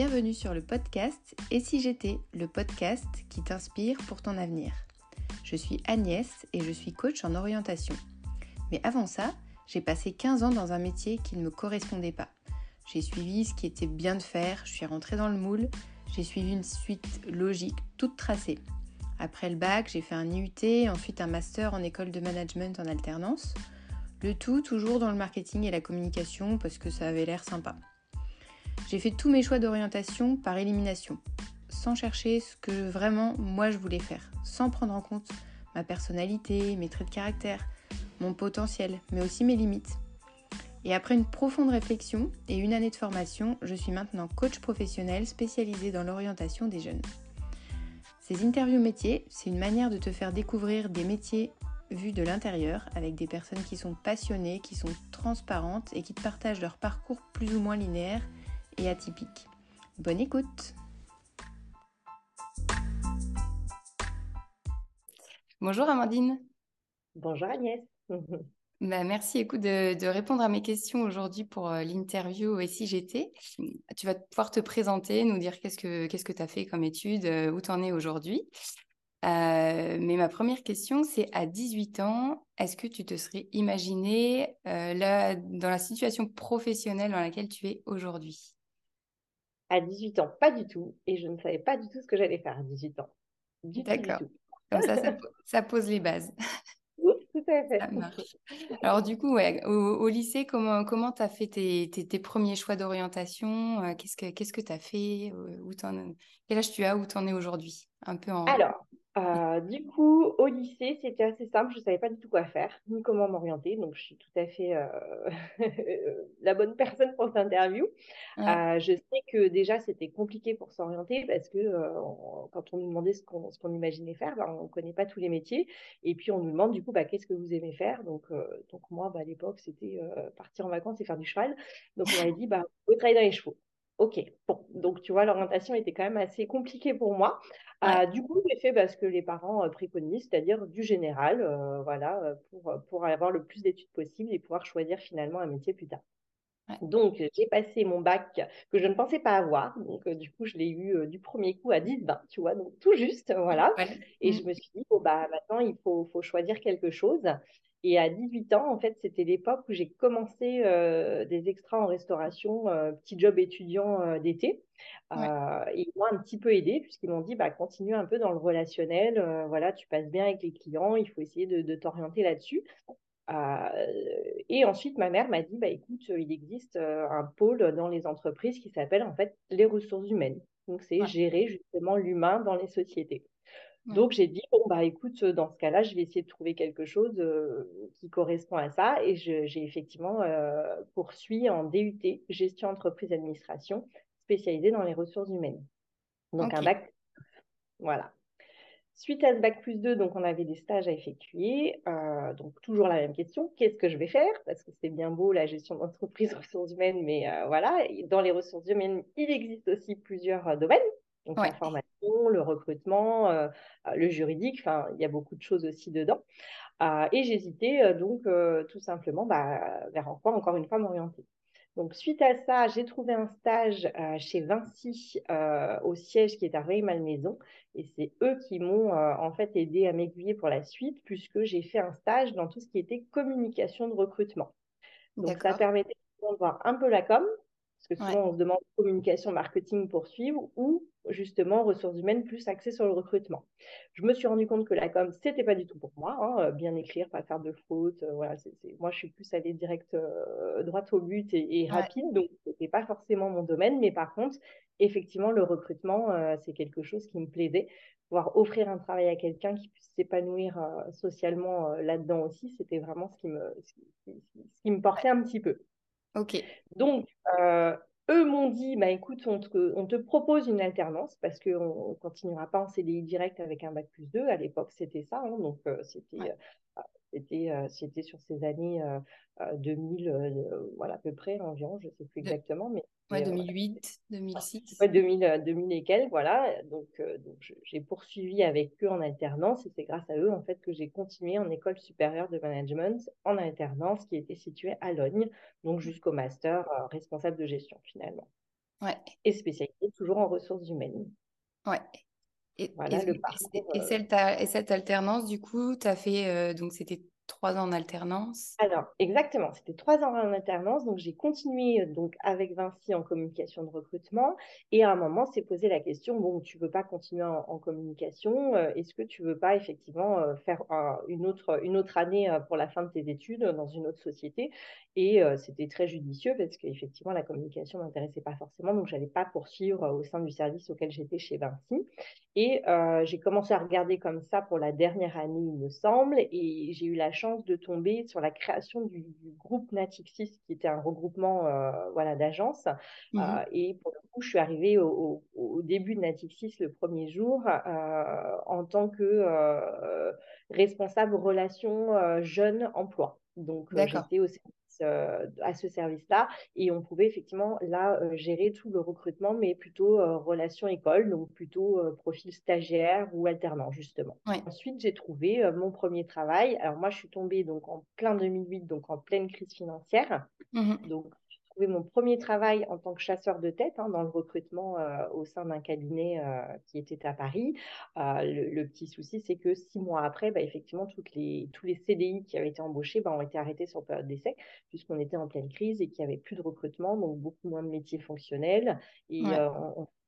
bienvenue sur le podcast Et si j'étais, le podcast qui t'inspire pour ton avenir. Je suis Agnès et je suis coach en orientation. Mais avant ça, j'ai passé 15 ans dans un métier qui ne me correspondait pas. J'ai suivi ce qui était bien de faire, je suis rentrée dans le moule, j'ai suivi une suite logique toute tracée. Après le bac, j'ai fait un IUT, ensuite un master en école de management en alternance. Le tout toujours dans le marketing et la communication parce que ça avait l'air sympa. J'ai fait tous mes choix d'orientation par élimination, sans chercher ce que vraiment moi je voulais faire, sans prendre en compte ma personnalité, mes traits de caractère, mon potentiel, mais aussi mes limites. Et après une profonde réflexion et une année de formation, je suis maintenant coach professionnel spécialisé dans l'orientation des jeunes. Ces interviews métiers, c'est une manière de te faire découvrir des métiers vus de l'intérieur avec des personnes qui sont passionnées, qui sont transparentes et qui te partagent leur parcours plus ou moins linéaire et atypique. Bonne écoute Bonjour Amandine. Bonjour Agnès. Bah, merci écoute, de, répondre à mes questions aujourd'hui pour euh, l'interview Et si j'étais. Tu vas pouvoir te présenter, nous dire qu'est-ce que tu que as fait comme étude, euh, où tu en es aujourd'hui. Euh, mais ma première question, c'est à 18 ans, est-ce que tu te serais imaginé là, dans la situation professionnelle dans laquelle tu es aujourd'hui? À 18 ans, pas du tout. Et je ne savais pas du tout ce que j'allais faire à 18 ans. D'accord. Comme ça, ça, pose les bases. Alors du coup, au, lycée, comment comment tu as fait tes, tes, premiers choix d'orientation euh, Qu'est-ce que qu'est-ce que tu as fait euh, où Quel âge tu as Où tu en es aujourd'hui? Un peu en... Alors, euh, du coup, au lycée, c'était assez simple. Je ne savais pas du tout quoi faire, ni comment m'orienter. Donc, je suis tout à fait euh, la bonne personne pour cette interview. Euh, je sais que déjà, c'était compliqué pour s'orienter parce que quand on nous demandait ce qu'on imaginait faire, ben, on ne connaît pas tous les métiers. Et puis, on nous demande du coup, bah, qu'est-ce que vous aimez faire? Donc, donc, moi, bah, à l'époque, c'était partir en vacances et faire du cheval. Donc, on m'avait dit, bah, vous pouvez travailler dans les chevaux. Ok, bon, donc tu vois, l'orientation était quand même assez compliquée pour moi. Euh, du coup, j'ai fait bah, ce que les parents euh, préconisent, c'est-à-dire du général, euh, voilà, pour, pour avoir le plus d'études possible et pouvoir choisir finalement un métier plus tard. Donc, j'ai passé mon bac que je ne pensais pas avoir. Donc, du coup, je l'ai eu du premier coup à 10-20, tu vois, donc tout juste, voilà. Et je mmh. me suis dit, bon, bah, maintenant, il faut, faut choisir quelque chose. Et à 18 ans, en fait, c'était l'époque où j'ai commencé euh, des extras en restauration, euh, petit job étudiant euh, d'été. et moi, un petit peu aidé, puisqu'ils m'ont dit, bah, continue un peu dans le relationnel. voilà, tu passes bien avec les clients, il faut essayer de, t'orienter là-dessus. et ensuite, ma mère m'a dit, bah, écoute, il existe un pôle dans les entreprises qui s'appelle en fait les ressources humaines. Donc, c'est gérer justement l'humain dans les sociétés. Donc, j'ai dit, bon, bah, écoute, dans ce cas-là, je vais essayer de trouver quelque chose euh, qui correspond à ça. Et j'ai effectivement euh, poursuivi en DUT, gestion entreprise administration, spécialisée dans les ressources humaines. Donc, un bac. Voilà. Suite à ce bac plus 2, donc on avait des stages à effectuer. Euh, donc toujours la même question, qu'est-ce que je vais faire? Parce que c'est bien beau la gestion d'entreprise, ressources humaines, mais voilà, dans les ressources humaines, il existe aussi plusieurs domaines. Donc la formation, le recrutement, euh, euh, le juridique, enfin, il y a beaucoup de choses aussi dedans. Euh, et j'hésitais donc tout simplement bah, vers quoi, encore une fois, m'orienter. Donc, suite à ça, j'ai trouvé un stage chez Vinci au siège qui est à Rueil-Malmaison. Et c'est eux qui m'ont en fait aidé à m'aiguiller pour la suite, puisque j'ai fait un stage dans tout ce qui était communication de recrutement. Donc, ça permettait de voir un peu la com, parce que souvent, on se demande communication, marketing pour suivre ou justement ressources humaines plus axées sur le recrutement. Je me suis rendu compte que la com, c'était pas du tout pour moi. Hein, euh, bien écrire, pas faire de fautes. Euh, voilà, Moi, je suis plus allée direct, euh, droite au but et, rapide. Donc, c'était pas forcément mon domaine. Mais par contre, effectivement, le recrutement, c'est quelque chose qui me plaisait. Pouvoir offrir un travail à quelqu'un qui puisse s'épanouir socialement là-dedans aussi, c'était vraiment ce qui, me, ce qui me portait un petit peu. Ok. Donc, euh, eux m'ont dit, bah, écoute, on te, propose une alternance parce qu'on ne continuera pas en CDI direct avec un bac plus 2. À l'époque, c'était ça. Hein. donc, euh, c'était, euh, c'était, c'était sur ces années 2000, voilà, à peu près environ, je ne sais plus exactement, mais Ouais, 2008, 2006. Ouais, 2000, 2000 et quelques, voilà. Donc, euh, donc j'ai poursuivi avec eux en alternance et c'est grâce à eux, en fait, que j'ai continué en école supérieure de management en alternance qui était située à Logne, donc jusqu'au master euh, responsable de gestion, finalement. et spécialisée toujours en ressources humaines. Ouais. Et, voilà, parcours, et, cette alternance, du coup, tu as fait, donc c'était trois ans en alternance Alors, exactement, c'était trois ans en alternance. Donc, j'ai continué donc, avec Vinci en communication de recrutement. Et à un moment, s'est posé la question, bon, tu veux pas continuer en, communication, euh, est-ce que tu veux pas effectivement euh, faire une, autre, une autre année euh, pour la fin de tes études dans une autre société? Et c'était très judicieux parce qu'effectivement, la communication ne m'intéressait pas forcément. Donc, je n'allais pas poursuivre au sein du service auquel j'étais chez Vinci. Et j'ai commencé à regarder comme ça pour la dernière année, il me semble. Et j'ai eu la chance de tomber sur la création du, groupe Natixis, qui était un regroupement euh, voilà, d'agences. Mmh euh, et pour le coup, je suis arrivée au, début de Natixis le premier jour euh, en tant que responsable relations jeunes emploi. Donc, j'étais au à ce service-là. Et on pouvait effectivement là euh, gérer tout le recrutement, mais plutôt euh, relation école, donc plutôt profil stagiaire ou alternant, justement. Ensuite, j'ai trouvé mon premier travail. Alors moi, je suis tombée donc en plein 2008, donc en pleine crise financière. Mmh donc mon premier travail en tant que chasseur de tête hein, dans le recrutement euh, au sein d'un cabinet euh, qui était à Paris. Euh, le, petit souci, c'est que six mois après, bah, effectivement, toutes les, tous les CDI qui avaient été embauchés bah, ont été arrêtés sur période d'essai, puisqu'on était en pleine crise et qu'il n'y avait plus de recrutement, donc beaucoup moins de métiers fonctionnels. Et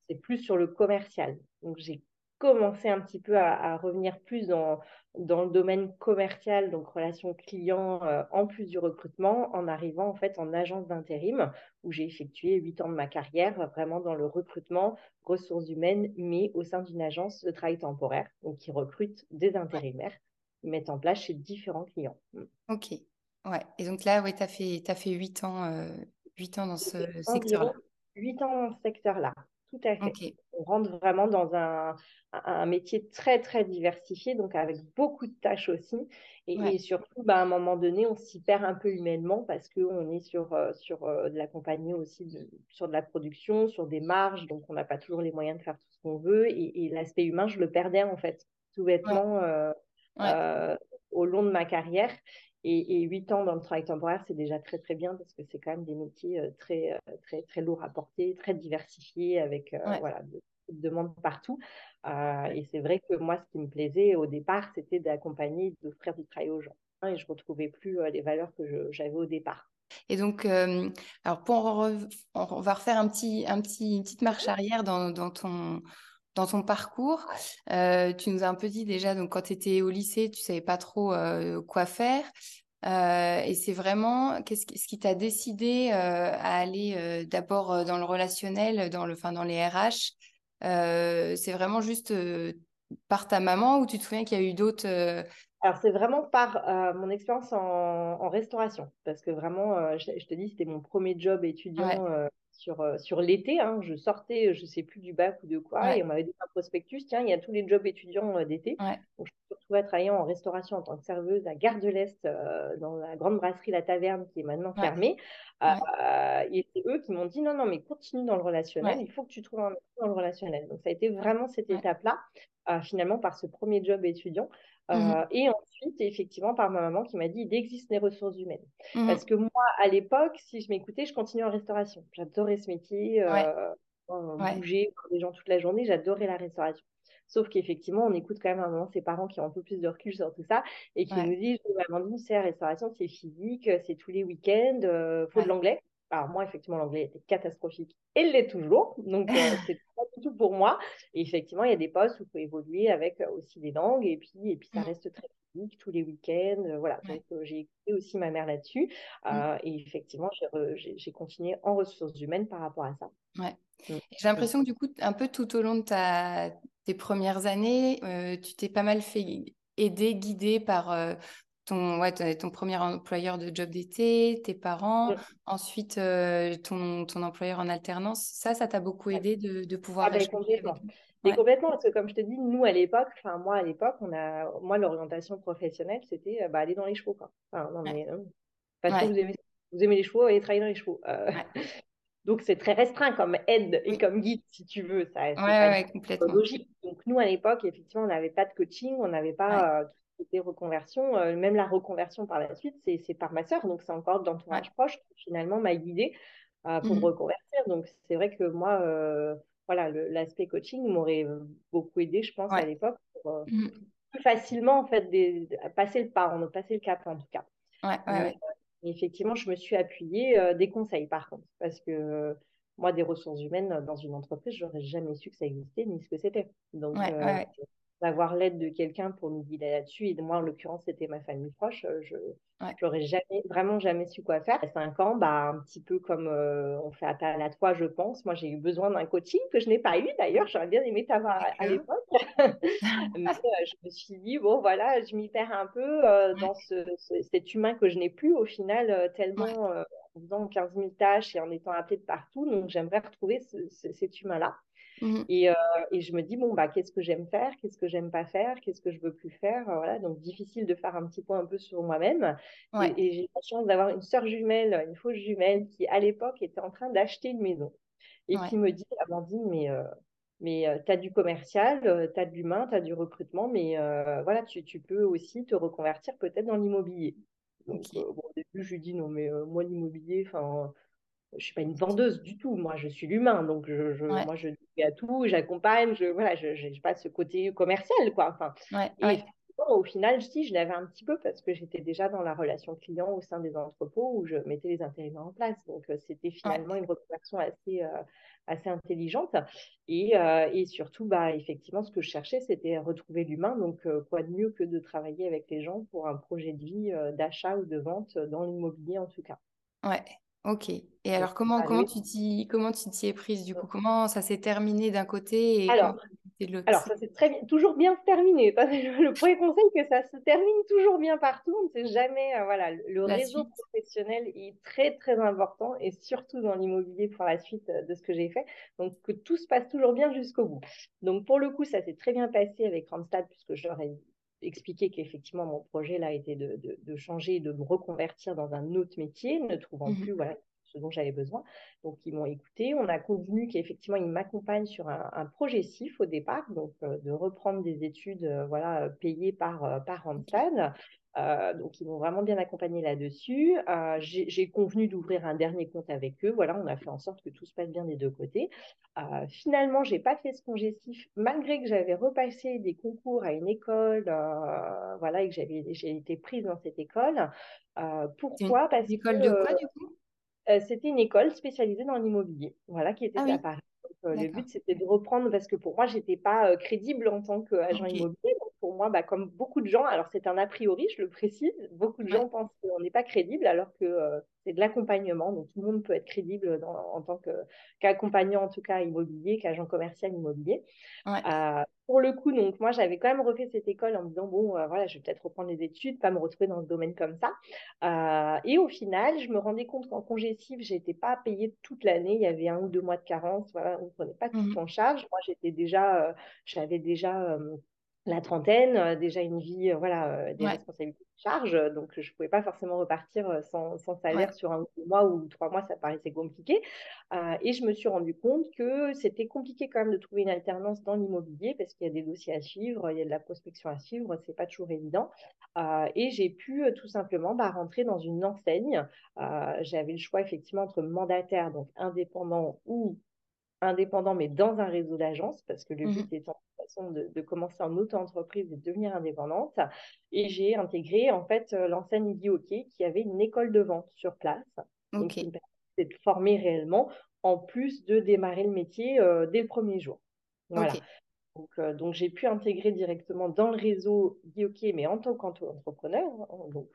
c'est plus sur le commercial. Donc, j'ai commencé un petit peu à, revenir plus dans, dans le domaine commercial, donc relations clients, euh, en plus du recrutement, en arrivant en fait en agence d'intérim, où j'ai effectué huit ans de ma carrière vraiment dans le recrutement, ressources humaines, mais au sein d'une agence de travail temporaire, donc qui recrute des intérimaires, qui mettent en place chez différents clients. Mm. Ok, ouais. Et donc là, oui, tu as fait, as fait 8 ans, euh, ans dans ce secteur-là. 8 ans dans ce secteur-là. Tout à fait. On rentre vraiment dans un, un, métier très, très diversifié, donc avec beaucoup de tâches aussi. Et, surtout, bah, à un moment donné, on s'y perd un peu humainement parce qu'on est sur, euh, sur euh, de la compagnie aussi, sur de la production, sur des marges, donc on n'a pas toujours les moyens de faire tout ce qu'on veut. Et, l'aspect humain, je le perdais en fait, tout bêtement, euh, au long de ma carrière. Et, huit ans dans le travail temporaire, c'est déjà très très bien parce que c'est quand même des métiers euh, très euh, très très lourds à porter, très diversifiés avec euh, voilà de, demandes partout. et c'est vrai que moi, ce qui me plaisait au départ, c'était d'accompagner, d'offrir du travail aux gens. Hein, et je retrouvais plus les valeurs que j'avais au départ. Et donc, alors pour on va refaire un petit, un petit, une petite marche arrière dans, dans ton dans ton parcours, euh, tu nous as un peu dit déjà, donc quand tu étais au lycée, tu savais pas trop euh, quoi faire. Euh, et c'est vraiment qu'est-ce qui, ce qui t'a décidé à aller d'abord dans le relationnel, dans le, enfin dans les RH. c'est vraiment juste par ta maman ou tu te souviens qu'il y a eu d'autres alors, c'est vraiment par mon expérience en, restauration, parce que vraiment, je, te dis, c'était mon premier job étudiant euh, sur l'été. Hein, je sortais, je ne sais plus du bac ou de quoi, et on m'avait dit un prospectus, tiens, il y a tous les jobs étudiants euh, d'été. Donc, je me suis retrouvée à travailler en restauration en tant que serveuse à Gare de l'Est, euh, dans la grande brasserie La Taverne, qui est maintenant fermée. et c'est eux qui m'ont dit, non, non, mais continue dans le relationnel, il faut que tu trouves un métier dans le relationnel. Donc, ça a été vraiment cette étape-là, finalement, par ce premier job étudiant. Mmh et ensuite, effectivement, par ma maman qui m'a dit il existe les ressources humaines. Mmh Parce que moi, à l'époque, si je m'écoutais, je continuais en restauration. J'adorais ce métier, euh, bouger, voir des gens toute la journée, j'adorais la restauration. Sauf qu'effectivement, on écoute quand même à un moment ses parents qui ont un peu plus de recul sur tout ça et qui nous disent Amandine, c'est la restauration, c'est physique, c'est tous les week-ends, il euh, faut de l'anglais. Alors moi, effectivement, l'anglais était catastrophique et l'est toujours. Donc, euh, c'est pas du tout pour moi. Et effectivement, il y a des postes où il faut évoluer avec euh, aussi des langues. Et puis, et puis ça mmh. reste très physique tous les week-ends. Euh, voilà. Donc, j'ai écouté aussi ma mère là-dessus. Mmh. Et effectivement, j'ai continué en ressources humaines par rapport à ça. Ouais. Mmh. J'ai l'impression que du coup, un peu tout au long de ta, tes premières années, tu t'es pas mal fait aider, guider par ton, ouais, ton premier employeur de job d'été, tes parents, ensuite euh, ton, ton, employeur en alternance. Ça, ça t'a beaucoup aidé de, de pouvoir ah ben, complètement. Mais complètement, parce que comme je te dis, nous à l'époque, enfin moi à l'époque, on a, moi l'orientation professionnelle, c'était euh, bah, aller dans les chevaux. Quoi. Enfin, non, mais, non. Parce que vous aimez, vous aimez les chevaux, allez travailler dans les chevaux. Euh, donc c'est très restreint comme aide et comme guide, si tu veux. Ça, ouais, complètement. logique. Donc nous à l'époque, effectivement, on n'avait pas de coaching, on n'avait pas des reconversions, euh, même la reconversion par la suite, c'est par ma sœur, donc c'est encore d'entourage proche qui finalement m'a guidée pour me mmh reconvertir. Donc, c'est vrai que moi, voilà, l'aspect coaching m'aurait beaucoup aidé, je pense, à l'époque, pour mmh plus facilement, en fait, des, passer le pas, passer le cap, en tout cas. Ouais, ouais, effectivement, je me suis appuyée des conseils, par contre, parce que moi, des ressources humaines dans une entreprise, j'aurais jamais su que ça existait ni ce que c'était. Donc, d'avoir l'aide de quelqu'un pour nous guider là-dessus. Et moi, en l'occurrence, c'était ma famille proche. Euh, je n'aurais jamais, vraiment jamais su quoi faire. À 5 ans, bah, un petit peu comme euh, on fait appel à toi, je pense. Moi, j'ai eu besoin d'un coaching que je n'ai pas eu d'ailleurs. J'aurais bien aimé t'avoir à, l'époque. Mais euh, je me suis dit, bon, voilà, je m'y perds un peu dans ce, cet humain que je n'ai plus au final, tellement en faisant 15 000 tâches et en étant appelée de partout. Donc, j'aimerais retrouver cet humain-là. Mmh. Et, euh, et, je me dis, bon, bah, qu'est-ce que j'aime faire Qu'est-ce que j'aime pas faire Qu'est-ce que je veux plus faire Voilà, donc difficile de faire un petit point un peu sur moi-même. Et, j'ai la chance d'avoir une sœur jumelle, une fausse jumelle, qui à l'époque était en train d'acheter une maison. Et qui me dit, Amandine, mais, euh, mais euh, tu as du commercial, tu as de l'humain, tu as du recrutement, mais voilà, tu, tu, peux aussi te reconvertir peut-être dans l'immobilier. Donc, bon, au début, je lui dis, non, mais moi, l'immobilier, enfin je suis pas une vendeuse du tout. Moi, je suis l'humain, donc je, je moi, je dis à tout, j'accompagne, je voilà, je n'ai pas ce côté commercial, quoi. Enfin, et au final, si je l'avais un petit peu parce que j'étais déjà dans la relation client au sein des entrepôts où je mettais les intérimaires en place. Donc, euh, c'était finalement une reconversion assez, euh, assez intelligente. Et, euh, et, surtout, bah, effectivement, ce que je cherchais, c'était retrouver l'humain. Donc, quoi de mieux que de travailler avec les gens pour un projet de vie d'achat ou de vente dans l'immobilier, en tout cas. Ouais, Ok. Et alors, comment, comment tu t'y, comment tu t'y es prise du coup? Comment ça s'est terminé d'un côté et alors, alors, ça s'est très bien, toujours bien terminé. Le premier conseil, que ça se termine toujours bien partout. On ne sait jamais. Euh, voilà, le réseau professionnel est très très important et surtout dans l'immobilier pour la suite euh, de ce que j'ai fait. Donc que tout se passe toujours bien jusqu'au bout. Donc pour le coup, ça s'est très bien passé avec Randstad puisque je leur ai expliqué qu'effectivement mon projet là était de, de, changer, de me reconvertir dans un autre métier, ne trouvant mmh plus voilà, ce dont j'avais besoin. Donc ils m'ont écouté. On a convenu qu'effectivement ils m'accompagnent sur un, projet CIF au départ, donc euh, de reprendre des études euh, voilà, payées par, euh, par Randstad. Euh, donc, ils m'ont vraiment bien accompagné là-dessus. Euh, j'ai convenu d'ouvrir un dernier compte avec eux. Voilà, on a fait en sorte que tout se passe bien des deux côtés. Euh, finalement, j'ai pas fait ce congéstif, malgré que j'avais repassé des concours à une école, voilà, et que j'avais j'ai été prise dans cette école. pourquoi? Parce une école de quoi du coup? C'était une école spécialisée dans l'immobilier, voilà, qui était ah à Paris. le but, c'était de reprendre parce que pour moi, j'étais pas crédible en tant qu'agent immobilier pour moi, bah, comme beaucoup de gens, alors c'est un a priori, je le précise, beaucoup de gens pensent qu'on n'est pas crédible alors que euh, c'est de l'accompagnement, donc tout le monde peut être crédible en tant qu'accompagnant, en tout cas immobilier, qu'agent commercial immobilier. Euh, pour le coup, donc moi j'avais quand même refait cette école en me disant bon euh, voilà je vais peut-être reprendre les études, pas me retrouver dans ce domaine comme ça. et au final, je me rendais compte qu'en congé CIF, j'étais pas payée toute l'année, il y avait un ou deux mois de carence, voilà, on ne prenait pas tout mmh en charge. Moi j'étais déjà, j'avais déjà la trentaine, euh, déjà une vie, euh, voilà, euh, des responsabilités de charge, donc je ne pouvais pas forcément repartir sans, salaire sur un mois ou trois mois, ça paraissait compliqué. et je me suis rendu compte que c'était compliqué quand même de trouver une alternance dans l'immobilier parce qu'il y a des dossiers à suivre, il y a de la prospection à suivre, c'est pas toujours évident. et j'ai pu tout simplement bah, rentrer dans une enseigne. J'avais le choix effectivement entre mandataire, donc indépendant ou indépendant, mais dans un réseau d'agences, parce que le mmh but étant de, commencer en auto-entreprise et de devenir indépendante. Et j'ai intégré en fait euh, l'enseigne OK qui avait une école de vente sur place. Donc, qui me de former réellement, en plus de démarrer le métier euh, dès le premier jour. Voilà. Donc, euh, donc j'ai pu intégrer directement dans le réseau OK, mais en tant qu'entrepreneur, hein, donc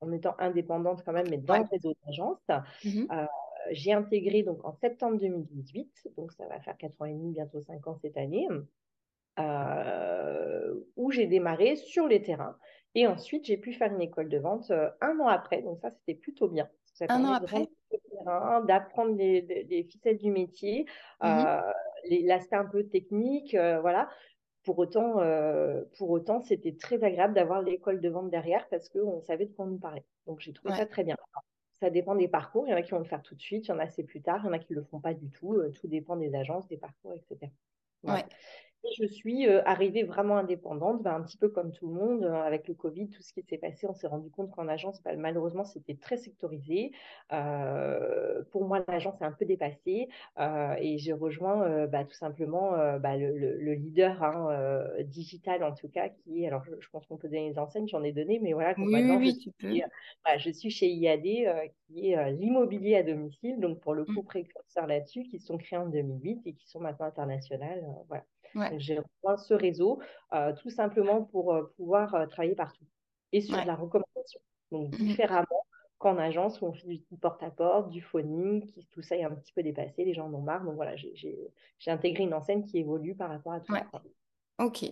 en étant indépendante quand même, mais dans le réseau d'agence. Mmh j'ai intégré donc en septembre 2018, donc ça va faire 4 ans et demi, bientôt 5 ans cette année. Euh, où j'ai démarré sur les terrains. Et ensuite, j'ai pu faire une école de vente euh, un an après. Donc ça, c'était plutôt bien. Ça un an après? D'apprendre les, ficelles du métier, mmh euh, l'aspect un peu technique, voilà. Pour autant, pour autant, c'était très agréable d'avoir l'école de vente derrière parce qu'on savait de quoi on nous parlait. Donc j'ai trouvé ça très bien. Ça dépend des parcours. Il y en a qui vont le faire tout de suite, il y en a c'est plus tard, il y en a qui ne le font pas du tout. tout dépend des agences, des parcours, etc. je suis arrivée vraiment indépendante, ben, un petit peu comme tout le monde, avec le Covid, tout ce qui s'est passé, on s'est rendu compte qu'en agence, ben, malheureusement, c'était très sectorisé. pour moi, l'agence est un peu dépassée et j'ai rejoint bah, tout simplement bah, le, le, leader hein, digital, en tout cas, qui est, alors je, pense qu'on peut donner les enseignes, j'en ai donné, mais voilà, oui, oui, je, suis, tu je suis chez IAD, qui est l'immobilier à domicile, donc pour le coup, mmh. précurseur là-dessus, qui sont créés en 2008 et qui sont maintenant internationales. voilà. J'ai rejoint ce réseau euh, tout simplement pour euh, pouvoir euh, travailler partout et sur la recommandation. Donc, mmh différemment qu'en agence où on fait du porte-à-porte, du phoning, tout ça est un petit peu dépassé, les gens en ont marre. Donc voilà, j'ai intégré une enseigne qui évolue par rapport à tout ça. Ok,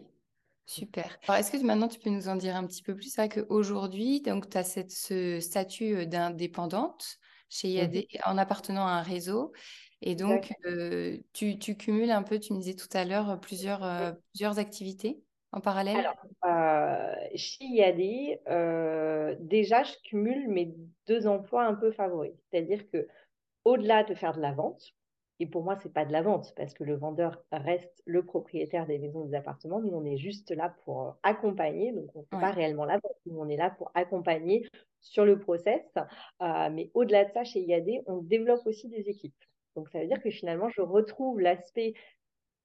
super. Alors, est-ce que maintenant tu peux nous en dire un petit peu plus? C'est vrai qu'aujourd'hui, tu as cette, ce statut d'indépendante chez IAD mmh en appartenant à un réseau. Et donc, euh, tu, tu, cumules un peu, tu me disais tout à l'heure, plusieurs, euh, plusieurs activités en parallèle? Alors, euh, chez IAD, déjà, je cumule mes deux emplois un peu favoris. C'est-à-dire que au-delà de faire de la vente, et pour moi, ce n'est pas de la vente, parce que le vendeur reste le propriétaire des maisons des appartements. Nous, on est juste là pour accompagner. Donc, on ne fait pas réellement la vente. Nous, on est là pour accompagner sur le process. mais au-delà de ça, chez IAD, on développe aussi des équipes. Donc, ça veut dire que finalement, je retrouve l'aspect,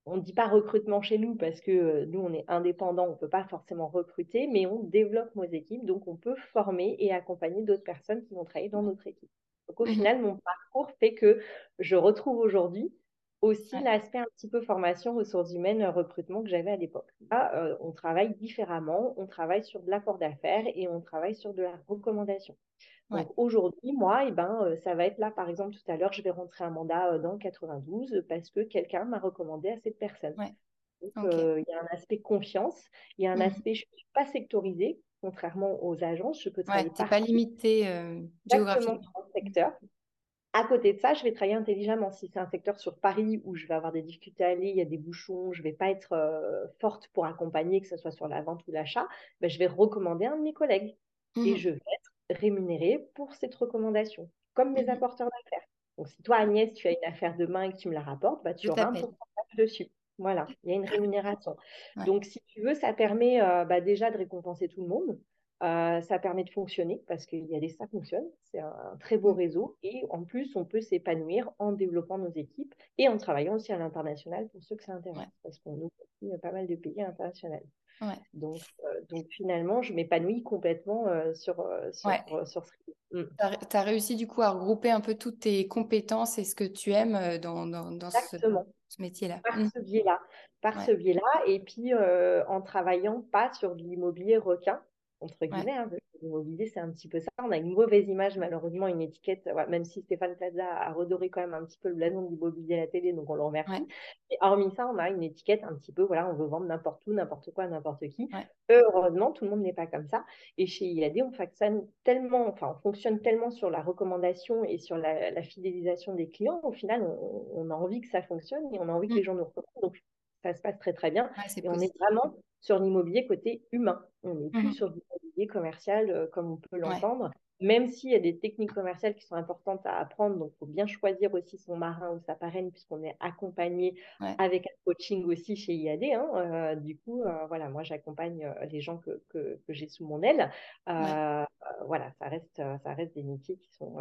on ne dit pas recrutement chez nous parce que euh, nous, on est indépendant, on ne peut pas forcément recruter, mais on développe nos équipes, donc on peut former et accompagner d'autres personnes qui vont travailler dans notre équipe. Donc, au mmh final, mon parcours fait que je retrouve aujourd'hui aussi l'aspect un petit peu formation, ressources humaines, recrutement que j'avais à l'époque. Là, euh, on travaille différemment, on travaille sur de l'apport d'affaires et on travaille sur de la recommandation. Donc aujourd'hui, moi, et eh ben, euh, ça va être là, par exemple, tout à l'heure, je vais rentrer un mandat euh, dans le 92 parce que quelqu'un m'a recommandé à cette personne. Donc, euh, il y a un aspect confiance, il y a un mmh aspect, je ne suis pas sectorisée, contrairement aux agences, je peux travailler. tu n'es pas limité géographiquement. secteur. À côté de ça, je vais travailler intelligemment. Si c'est un secteur sur Paris où je vais avoir des difficultés à aller, il y a des bouchons, je ne vais pas être forte pour accompagner, que ce soit sur la vente ou l'achat, ben, je vais recommander un de mes collègues. Et mmh je vais être rémunéré pour cette recommandation, comme mes mmh apporteurs d'affaires. Donc, si toi, Agnès, tu as une affaire de main et que tu me la rapportes, bah, tu auras un pourcentage dessus. Voilà, il y a une rémunération. Donc, si tu veux, ça permet euh, bah, déjà de récompenser tout le monde. Euh, ça permet de fonctionner parce qu'il y a des ça fonctionne. C'est un, très beau mmh. réseau. Et en plus, on peut s'épanouir en développant nos équipes et en travaillant aussi à l'international pour ceux que ça intéresse. Parce qu'on ouvre aussi pas mal de pays Donc, euh, donc finalement, je m'épanouis complètement euh, sur, euh, sur, sur, ce mmh. Tu as, réussi du coup à regrouper un peu toutes tes compétences et ce que tu aimes dans, dans, dans ce, ce métier-là. Par mmh. ce biais-là. Par ce biais-là. Et puis en travaillant pas sur de l'immobilier requin, entre guillemets. Hein, l'immobilier, c'est un petit peu ça. On a une mauvaise image, malheureusement, une étiquette, même si Stéphane Plaza a redoré quand même un petit peu le blason de l'immobilier à la télé, donc on le remercie. Et hormis ça, on a une étiquette un petit peu, voilà, on veut vendre n'importe où, n'importe quoi, n'importe qui. Heureusement, tout le monde n'est pas comme ça. Et chez IAD, on fonctionne tellement, enfin, on fonctionne tellement sur la recommandation et sur la, fidélisation des clients. Au final, on, a envie que ça fonctionne et on a envie que mmh. les gens nous recommandent. Donc, ça se passe très très bien. et on est vraiment sur l'immobilier côté humain. On n'est plus mmh sur l'immobilier commercial euh, comme on peut l'entendre. Même s'il y a des techniques commerciales qui sont importantes à apprendre, donc il faut bien choisir aussi son marin ou sa parraine, puisqu'on est accompagné avec un coaching aussi chez IAD. Hein. Euh, du coup, euh, voilà, moi j'accompagne les gens que, que, j'ai sous mon aile. Voilà, ça reste, ça reste des métiers qui sont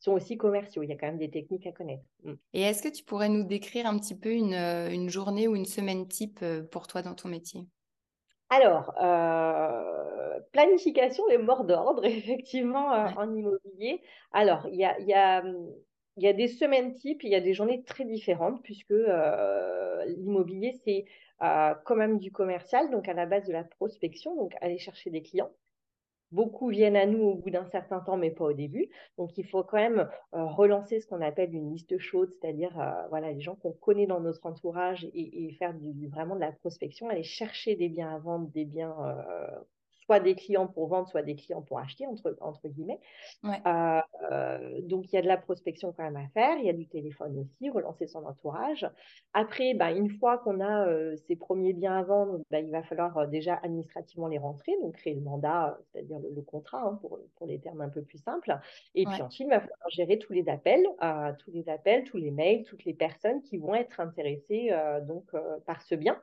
sont aussi commerciaux. Il y a quand même des techniques à connaître. Mm. Et est-ce que tu pourrais nous décrire un petit peu une, une journée ou une semaine type pour toi dans ton métier? Alors, euh, planification et mort d'ordre, effectivement, en immobilier. Alors, il y a, y, a, y a, des semaines types, il y a des journées très différentes, puisque l'immobilier, c'est quand même du commercial, donc à la base de la prospection, donc aller chercher des clients. Beaucoup viennent à nous au bout d'un certain temps, mais pas au début. Donc, il faut quand même euh, relancer ce qu'on appelle une liste chaude, c'est-à-dire euh, voilà, les gens qu'on connaît dans notre entourage et, faire du, vraiment de la prospection, aller chercher des biens à vendre, des biens euh, soit des clients pour vendre, soit des clients pour acheter, entre, entre guillemets. Euh, euh, donc, il y a de la prospection quand même à faire. Il y a du téléphone aussi, relancer son entourage. Après, bah, une fois qu'on a euh, ces premiers biens à vendre, bah, il va falloir déjà administrativement les rentrer, donc créer le mandat, c'est-à-dire le, contrat, hein, pour, pour, les termes un peu plus simples. Et puis ensuite, il va falloir gérer tous les appels, tous les appels, tous les mails, toutes les personnes qui vont être intéressées donc, par ce bien.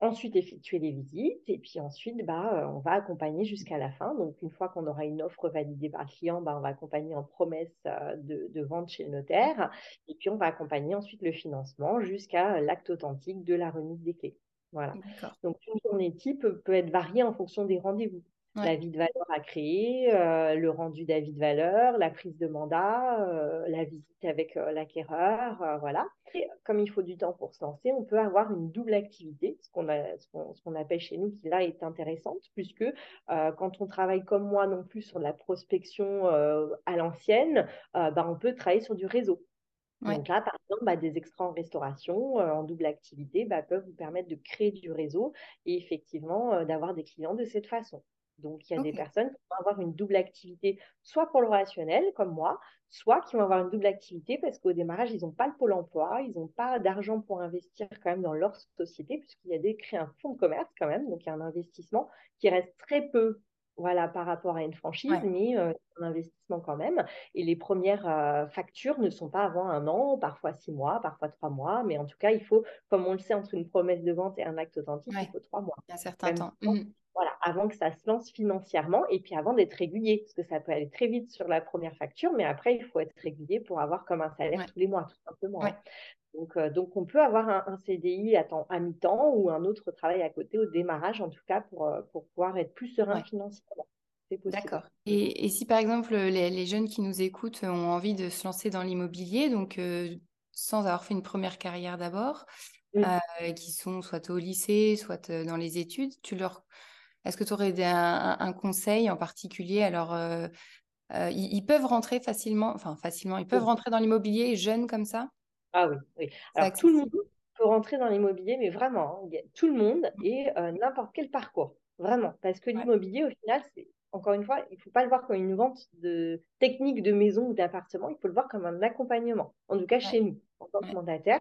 Ensuite, effectuer les visites et puis ensuite, bah, euh, on va accompagner jusqu'à la fin. Donc, une fois qu'on aura une offre validée par le client, bah, on va accompagner en promesse euh, de, vente chez le notaire et puis on va accompagner ensuite le financement jusqu'à l'acte authentique de la remise des clés. Voilà. Donc, une journée type peut être variée en fonction des rendez-vous. La vie de valeur à créer, euh, le rendu d'avis de valeur, la prise de mandat, euh, la visite avec euh, l'acquéreur, voilà. Et comme il faut du temps pour se lancer, on peut avoir une double activité, ce qu'on ce appelle chez nous, qui là est intéressante, puisque quand on travaille comme moi non plus sur la prospection à l'ancienne, bah, on peut travailler sur du réseau. Donc là, par exemple, bah, des extras en restauration, en double activité, bah, peuvent vous permettre de créer du réseau et effectivement d'avoir des clients de cette façon. Donc, il y a des personnes qui vont avoir une double activité, soit pour le relationnel, comme moi, soit qui vont avoir une double activité parce qu'au démarrage, ils n'ont pas le pôle emploi, ils n'ont pas d'argent pour investir quand même dans leur société, puisqu'il y a des créer un fonds de commerce quand même, donc il y a un investissement qui reste très peu voilà, par rapport à une franchise, mais euh, un investissement quand même. Et les premières euh, factures ne sont pas avant un an, parfois six mois, parfois trois mois, mais en tout cas, il faut, comme on le sait, entre une promesse de vente et un acte authentique, il faut trois mois. Il y a un certain temps. Mmh. Avant que ça se lance financièrement et puis avant d'être régulier, parce que ça peut aller très vite sur la première facture, mais après, il faut être régulier pour avoir comme un salaire tous les mois, tout simplement. Hein. Donc, euh, donc, on peut avoir un, CDI à, temps, à mi-temps ou un autre travail à côté au démarrage, en tout cas, pour, euh, pour pouvoir être plus serein financièrement. D'accord. Et, et, si par exemple les, les, jeunes qui nous écoutent ont envie de se lancer dans l'immobilier, donc euh, sans avoir fait une première carrière d'abord, mmh. qui sont soit au lycée, soit dans les études, tu leur est-ce que tu aurais un, conseil en particulier? Alors, euh, euh, ils, peuvent rentrer facilement, enfin facilement, ils peuvent rentrer dans l'immobilier jeunes comme ça? Ah oui, oui. Alors, tout le monde peut rentrer dans l'immobilier, mais vraiment, hein, tout le monde et euh, n'importe quel parcours. Vraiment. Parce que l'immobilier, au final, c'est encore une fois, il ne faut pas le voir comme une vente de technique de maison ou d'appartement, il faut le voir comme un accompagnement, en tout cas chez nous, en tant que mandataire.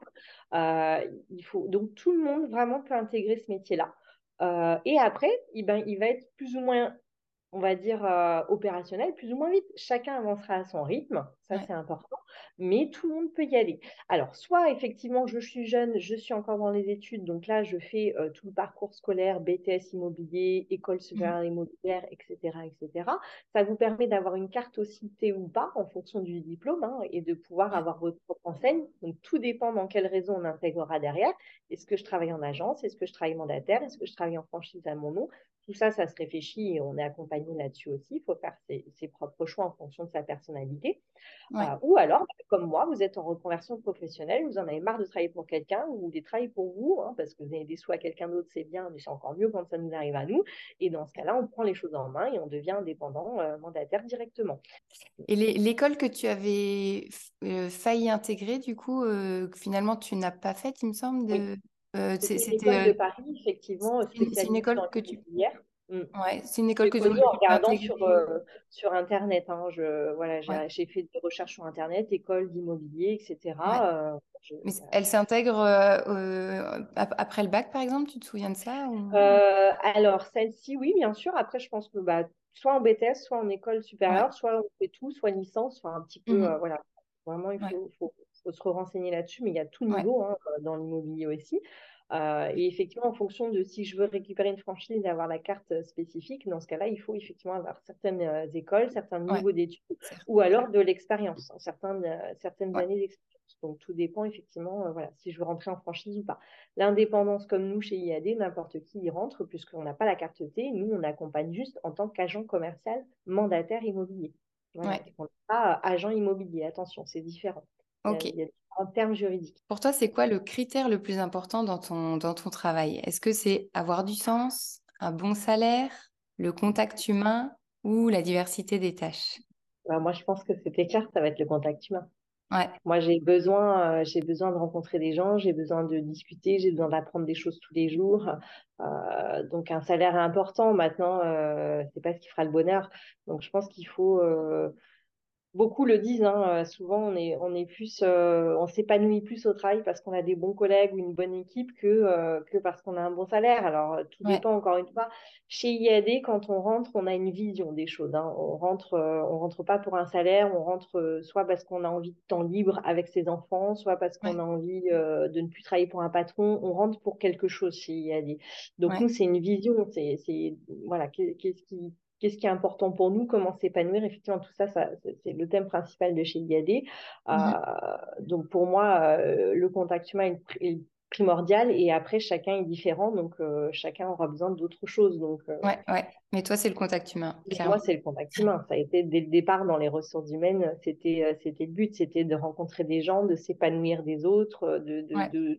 il faut, donc tout le monde vraiment peut intégrer ce métier-là. Euh, et après, il, ben, il va être plus ou moins on va dire, euh, opérationnel plus ou moins vite. Chacun avancera à son rythme, ça c'est important, mais tout le monde peut y aller. Alors, soit effectivement, je suis jeune, je suis encore dans les études, donc là, je fais euh, tout le parcours scolaire, BTS immobilier, école mmh. supérieure immobilière, etc., etc. Ça vous permet d'avoir une carte aussi T ou pas en fonction du diplôme hein, et de pouvoir avoir votre propre enseigne. Donc, tout dépend dans quelle réseau on intégrera derrière. Est-ce que je travaille en agence? Est-ce que je travaille mandataire? Est-ce que je travaille en franchise à mon nom? Tout ça, ça se réfléchit et on est accompagné là-dessus aussi. Il faut faire ses, propres choix en fonction de sa personnalité. Euh, ou alors, bah, comme moi, vous êtes en reconversion professionnelle, vous en avez marre de travailler pour quelqu'un, vous voulez travailler pour vous, hein, parce que vous avez des sous à quelqu'un d'autre, c'est bien, mais c'est encore mieux quand ça nous arrive à nous. Et dans ce cas-là, on prend les choses en main et on devient indépendant, euh, mandataire directement. Et l'école que tu avais euh, failli intégrer, du coup, finalement, tu n'as pas faite, il me semble, de... Euh, c'était l'école de Paris, effectivement. C'est une école que tu. Mmh. Ouais, c'est une école que tu en regardant sur, euh, sur Internet. Hein, je, voilà, j'ai fait des recherches sur Internet, école d'immobilier, etc. Euh, Mais elle s'intègre après le bac, par exemple Tu te souviens de ça Alors, celle-ci, oui, bien sûr. Après, je pense que bah, soit en BTS, soit en école supérieure, soit on fait tout, soit licence, soit un petit peu. Mmh voilà. Vraiment, il faut, faut, faut se renseigner là-dessus, mais il y a tout niveau hein, dans l'immobilier aussi. Euh, et effectivement, en fonction de si je veux récupérer une franchise et avoir la carte euh, spécifique, dans ce cas-là, il faut effectivement avoir certaines euh, écoles, certains niveaux d'études, ou alors de l'expérience, certaines, certaines années d'expérience. Donc tout dépend effectivement, voilà, si je veux rentrer en franchise ou pas. L'indépendance, comme nous chez IAD, n'importe qui y rentre, puisqu'on n'a pas la carte T. Nous, on accompagne juste en tant qu'agent commercial mandataire immobilier. Voilà, on n'est pas agent immobilier. Attention, c'est différent. Ok. en termes juridiques. Pour toi, c'est quoi le critère le plus important dans ton, dans ton travail? Est-ce que c'est avoir du sens, un bon salaire, le contact humain ou la diversité des tâches? Bah, Moi, je pense que c'était clair, ça va être le contact humain. Moi, j'ai besoin, j'ai besoin de rencontrer des gens, j'ai besoin de discuter, j'ai besoin d'apprendre des choses tous les jours. donc, un salaire est important. Maintenant, c'est pas ce qui fera le bonheur. Donc, je pense qu'il faut beaucoup le disent. Hein, euh, souvent, on est, on est plus, euh, on s'épanouit plus au travail parce qu'on a des bons collègues ou une bonne équipe que, euh, que parce qu'on a un bon salaire. Alors, tout dépend encore une fois. Chez IAD, quand on rentre, on a une vision des choses. Hein. On rentre, on rentre pas pour un salaire. On rentre soit parce qu'on a envie de temps libre avec ses enfants, soit parce qu'on a envie de ne plus travailler pour un patron. On rentre pour quelque chose chez IAD. Donc nous, c'est une vision. C'est, voilà, qu'est-ce qui qu'est-ce qui est important pour nous, comment s'épanouir. Effectivement, tout ça, ça c'est le thème principal de chez IAD. Mmh euh, donc pour moi, euh, le contact humain est, primordial et après, chacun est différent, donc euh, chacun aura besoin d'autres choses. Donc, ouais, ouais. Mais toi, c'est le contact humain. Moi, c'est le contact humain. Ça a été dès le départ dans les ressources humaines, c'était c'était le but, c'était de rencontrer des gens, de s'épanouir des autres, de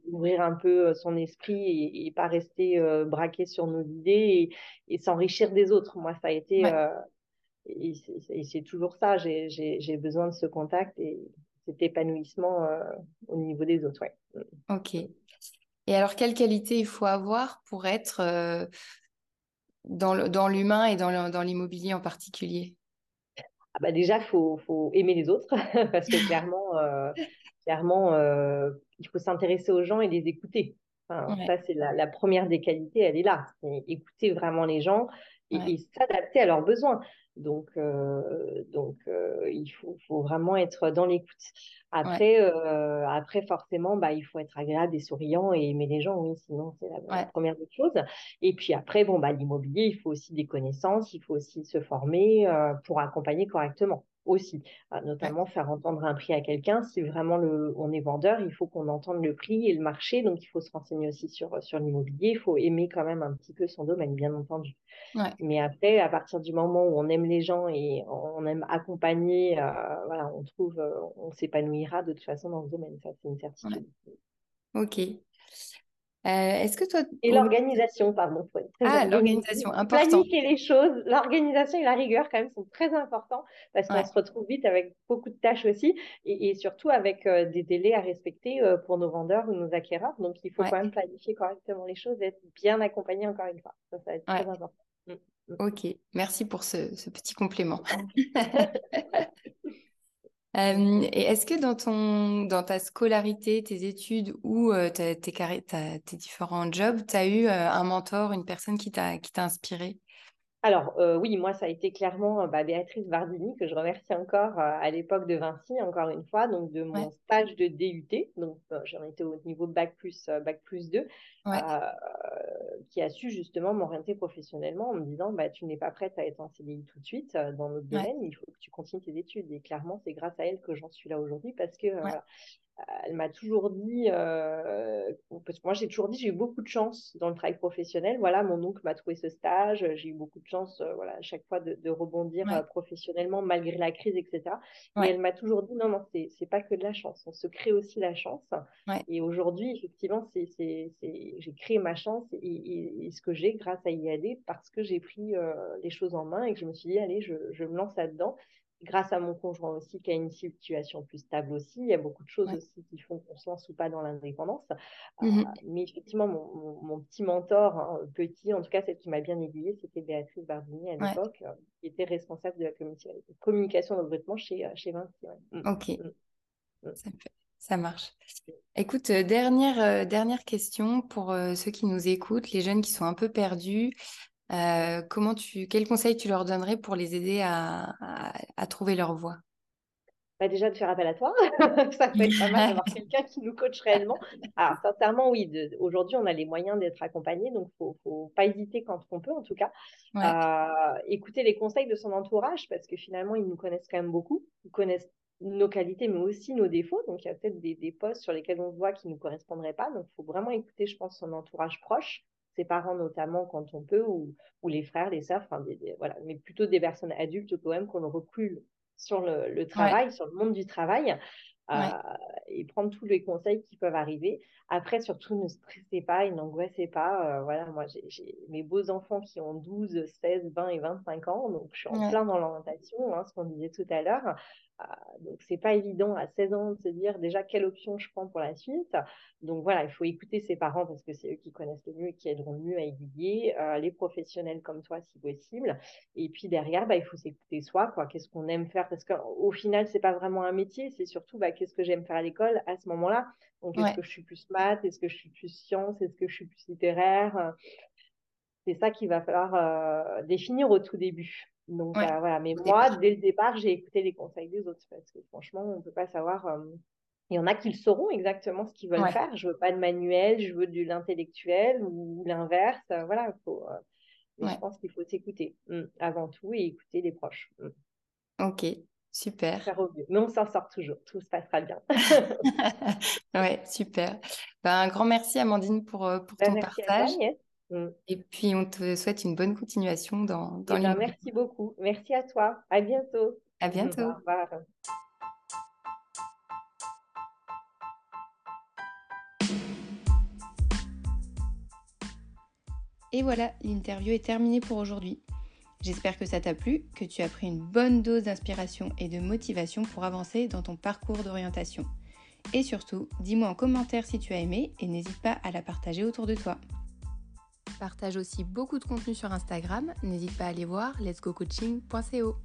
d'ouvrir un peu son esprit et, pas rester braqué sur nos idées et, s'enrichir des autres. Moi, ça a été et c'est toujours ça. J'ai besoin de ce contact et cet épanouissement au niveau des autres. Ouais. Ok. Et alors, quelle qualité il faut avoir pour être dans l'humain et dans l'immobilier en particulier? Ah bah Déjà, il faut, faut, aimer les autres parce que clairement, euh, clairement euh, il faut s'intéresser aux gens et les écouter. Enfin, Ça, c'est la, la, première des qualités, elle est là. écouter vraiment les gens et, et s'adapter à leurs besoins. Donc, euh, donc il faut, faut, vraiment être dans l'écoute. Après, euh, après forcément, bah, il faut être agréable et souriant et aimer les gens, oui, sinon c'est la, première des choses. Et puis après, bon, bah, l'immobilier, il faut aussi des connaissances, il faut aussi se former euh, pour accompagner correctement aussi, notamment faire entendre un prix à quelqu'un. Si vraiment le, on est vendeur, il faut qu'on entende le prix et le marché, donc il faut se renseigner aussi sur, sur l'immobilier, il faut aimer quand même un petit peu son domaine, bien entendu. Mais après, à partir du moment où on aime les gens et on aime accompagner, euh, voilà, on trouve, euh, on s'épanouira de toute façon dans ce domaine, ça c'est une certitude. Ok. Euh, est-ce que toi... Et l'organisation, pardon. Ah, l'organisation, important. Planifier les choses, l'organisation et la rigueur quand même sont très importants parce qu'on se retrouve vite avec beaucoup de tâches aussi et, surtout avec euh, des délais à respecter euh, pour nos vendeurs ou nos acquéreurs. Donc, il faut quand même planifier correctement les choses et être bien accompagné encore une fois. Ça, ça va être très important. Mm, mm. Ok, merci pour ce, ce petit complément. et est-ce que dans, ton, dans ta scolarité, tes études ou tes, tes, différents jobs, tu as eu un mentor, une personne qui t'a inspiré? Alors oui, moi ça a été clairement bah, Béatrice Bardini que je remercie encore à l'époque de Vinci, encore une fois, donc de mon stage de DUT, donc j'en étais au niveau bac plus bac plus 2, qui a su justement m'orienter professionnellement en me disant bah tu n'es pas prête à être en CDI tout de suite dans notre domaine, il faut que tu continues tes études. Et clairement c'est grâce à elle que j'en suis là aujourd'hui parce que elle m'a toujours dit, euh, parce que moi j'ai toujours dit, j'ai eu beaucoup de chance dans le travail professionnel. Voilà, mon oncle m'a trouvé ce stage, j'ai eu beaucoup de chance, euh, voilà, à chaque fois de, rebondir euh, professionnellement malgré la crise, etc. Mais elle m'a toujours dit, non, non, c'est pas que de la chance, on se crée aussi la chance. Et aujourd'hui, effectivement, c'est j'ai créé ma chance et, ce que j'ai grâce à IAD parce que j'ai pris les choses en main et que je me suis dit, allez, je, je me lance là-dedans grâce à mon conjoint aussi qui a une situation plus stable aussi. Il y a beaucoup de choses aussi qui font qu'on se lance ou pas dans l'indépendance. Mmh euh, mais effectivement, mon, petit mentor, hein, petit, en tout cas celle qui m'a bien aiguillée, c'était Béatrice Bardini à l'époque, euh, qui était responsable de la communication de recrutement chez, euh, chez Vinci. Mmh. Ok, mmh. Ça, marche. Écoute, dernière, dernière question pour ceux qui nous écoutent, les jeunes qui sont un peu perdus. Euh, comment tu, quels conseils tu leur donnerais pour les aider à, trouver leur voie? Bah déjà de faire appel à toi, ça peut être pas mal d'avoir quelqu'un qui nous coach réellement. Alors sincèrement, oui, aujourd'hui on a les moyens d'être accompagné, donc il faut, faut pas hésiter quand on peut en tout cas. à écouter les conseils de son entourage parce que finalement ils nous connaissent quand même beaucoup, ils connaissent nos qualités mais aussi nos défauts. Donc il y a peut-être des, des postes sur lesquels on voit qui ne nous correspondraient pas. Donc il faut vraiment écouter, je pense, son entourage proche ses parents notamment quand on peut, ou, ou les frères, les sœurs, enfin, voilà, mais plutôt des personnes adultes quand même qu'on recule sur le, travail, sur le monde du travail, euh, et prendre tous les conseils qui peuvent arriver. Après, surtout, ne stressez pas et n'angoissez pas. Euh, voilà, moi, j'ai mes beaux enfants qui ont 12, 16, 20 et 25 ans, donc je suis en plein dans l'orientation, hein, ce qu'on disait tout à l'heure. Donc, c'est pas évident à 16 ans de se dire déjà quelle option je prends pour la suite. Donc, voilà, il faut écouter ses parents parce que c'est eux qui connaissent le mieux et qui aideront le mieux à aiguiller, euh, les professionnels comme toi si possible. Et puis derrière, bah, il faut s'écouter soi, quoi. Qu'est-ce qu'on aime faire? Parce qu'au final, c'est pas vraiment un métier, c'est surtout bah, qu'est-ce que j'aime faire à l'école à ce moment-là? Donc, est-ce que je suis plus maths? Est-ce que je suis plus science? Est-ce que je suis plus littéraire? C'est ça qu'il va falloir euh, définir au tout début. Donc euh, voilà, mais moi, dès le départ, j'ai écouté les conseils des autres parce que franchement, on ne peut pas savoir. Euh, il y en a qui le sauront exactement ce qu'ils veulent faire. Je veux pas de manuel, je veux de l'intellectuel ou l'inverse. Euh, voilà, faut, je pense qu'il faut s'écouter mmh, avant tout et écouter les proches. Mmh. Ok, super. Mais on s'en sort toujours, tout se passera bien. ouais, super. Ben, un grand merci Amandine pour, pour ben, ton partage. Mm. Et puis, on te souhaite une bonne continuation dans, dans eh Merci beaucoup. Merci à toi. À bientôt. À bientôt. Au revoir. Et voilà, l'interview est terminée pour aujourd'hui. J'espère que ça t'a plu, que tu as pris une bonne dose d'inspiration et de motivation pour avancer dans ton parcours d'orientation. Et surtout, dis-moi en commentaire si tu as aimé et n'hésite pas à la partager autour de toi partage aussi beaucoup de contenu sur Instagram. N'hésite pas à aller voir letsgocoaching.co.